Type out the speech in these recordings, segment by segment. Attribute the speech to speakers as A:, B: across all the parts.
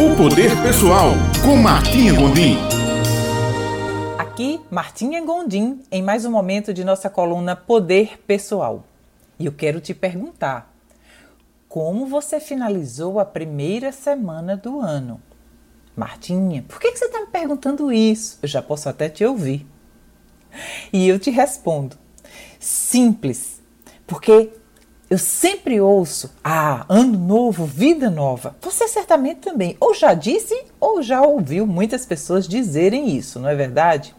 A: O Poder Pessoal, com Martinha Gondim.
B: Aqui, Martinha Gondim, em mais um momento de nossa coluna Poder Pessoal. E eu quero te perguntar: como você finalizou a primeira semana do ano? Martinha, por que, você está me perguntando isso? Eu já posso até te ouvir. E eu te respondo: simples, porque eu sempre ouço, ah, ano novo, vida nova. Você certamente também ou já disse ou já ouviu muitas pessoas dizerem isso, não é verdade?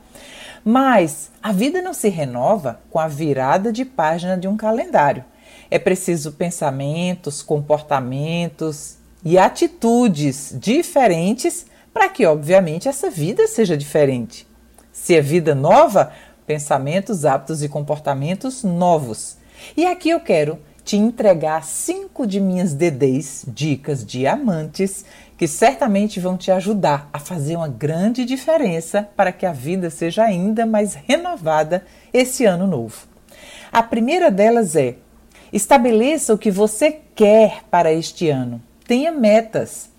B: Mas a vida não se renova com a virada de página de um calendário. É preciso pensamentos, comportamentos e atitudes diferentes para que, obviamente, essa vida seja diferente. Se é vida nova, pensamentos, hábitos e comportamentos novos. E aqui eu quero te entregar cinco de minhas DDs, dicas diamantes, que certamente vão te ajudar a fazer uma grande diferença para que a vida seja ainda mais renovada esse ano novo. A primeira delas é: estabeleça o que você quer para este ano. Tenha metas.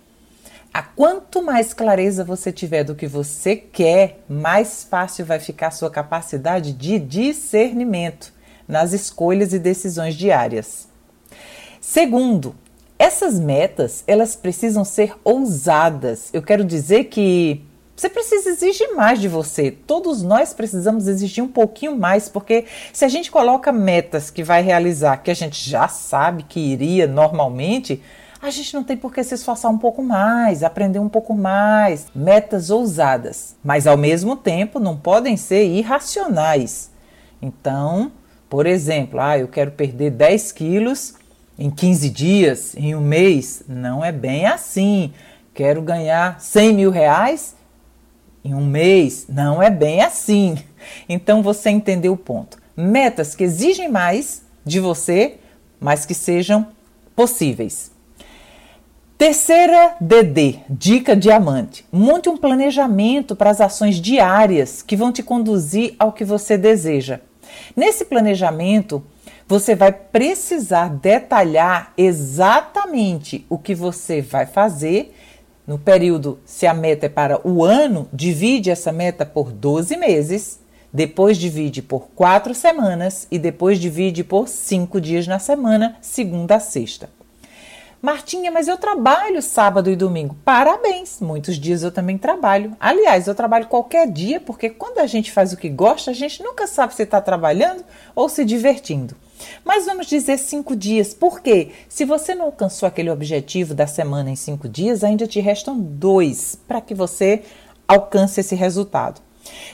B: A quanto mais clareza você tiver do que você quer, mais fácil vai ficar a sua capacidade de discernimento nas escolhas e decisões diárias. Segundo, essas metas, elas precisam ser ousadas. Eu quero dizer que você precisa exigir mais de você. Todos nós precisamos exigir um pouquinho mais, porque se a gente coloca metas que vai realizar, que a gente já sabe que iria normalmente, a gente não tem por que se esforçar um pouco mais, aprender um pouco mais. Metas ousadas, mas ao mesmo tempo não podem ser irracionais. Então, por exemplo, ah, eu quero perder 10 quilos em 15 dias, em um mês. Não é bem assim. Quero ganhar 100 mil reais em um mês. Não é bem assim. Então você entendeu o ponto. Metas que exigem mais de você, mas que sejam possíveis. Terceira DD, dica diamante. Monte um planejamento para as ações diárias que vão te conduzir ao que você deseja. Nesse planejamento, você vai precisar detalhar exatamente o que você vai fazer no período. Se a meta é para o ano, divide essa meta por 12 meses, depois divide por 4 semanas e depois divide por 5 dias na semana, segunda a sexta. Martinha, mas eu trabalho sábado e domingo. Parabéns! Muitos dias eu também trabalho. Aliás, eu trabalho qualquer dia, porque quando a gente faz o que gosta, a gente nunca sabe se está trabalhando ou se divertindo. Mas vamos dizer cinco dias. Por quê? Se você não alcançou aquele objetivo da semana em cinco dias, ainda te restam dois para que você alcance esse resultado.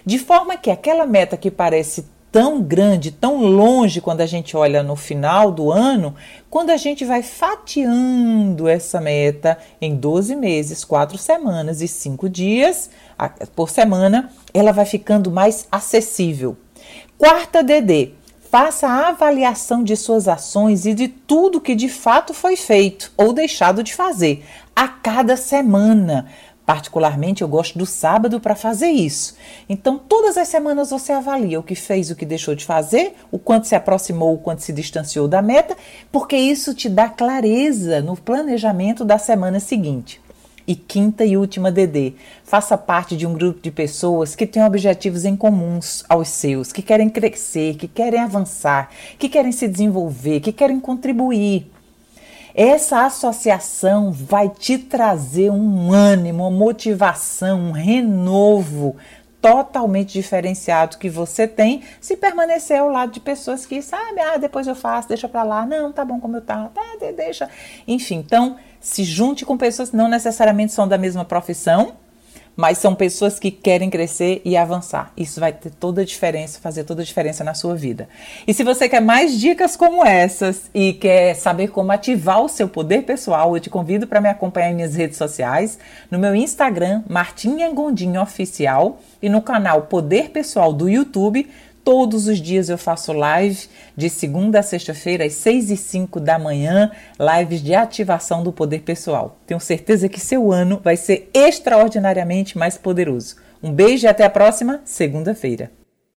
B: De forma que aquela meta que parece tão grande, tão longe quando a gente olha no final do ano, quando a gente vai fatiando essa meta em 12 meses, 4 semanas e 5 dias por semana, ela vai ficando mais acessível. Quarta DD, faça a avaliação de suas ações e de tudo que de fato foi feito ou deixado de fazer a cada semana. Particularmente, eu gosto do sábado para fazer isso. Então, todas as semanas você avalia o que fez, o que deixou de fazer, o quanto se aproximou, o quanto se distanciou da meta, porque isso te dá clareza no planejamento da semana seguinte. E quinta e última DD, faça parte de um grupo de pessoas que têm objetivos em comuns aos seus, que querem crescer, que querem avançar, que querem se desenvolver, que querem contribuir. Essa associação vai te trazer um ânimo, uma motivação, um renovo totalmente diferenciado que você tem se permanecer ao lado de pessoas que sabe, ah, depois eu faço, deixa para lá, não, tá bom como eu tá, tá, deixa. Enfim, então se junte com pessoas que não necessariamente são da mesma profissão, mas são pessoas que querem crescer e avançar. Isso vai ter toda a diferença, fazer toda a diferença na sua vida. E se você quer mais dicas como essas e quer saber como ativar o seu poder pessoal, eu te convido para me acompanhar em minhas redes sociais, no meu Instagram, Martinha Gondim Oficial, e no canal Poder Pessoal do YouTube Todos os dias eu faço live de segunda a sexta-feira, às 6 e 5 da manhã, lives de ativação do poder pessoal. Tenho certeza que seu ano vai ser extraordinariamente mais poderoso. Um beijo e até a próxima segunda-feira.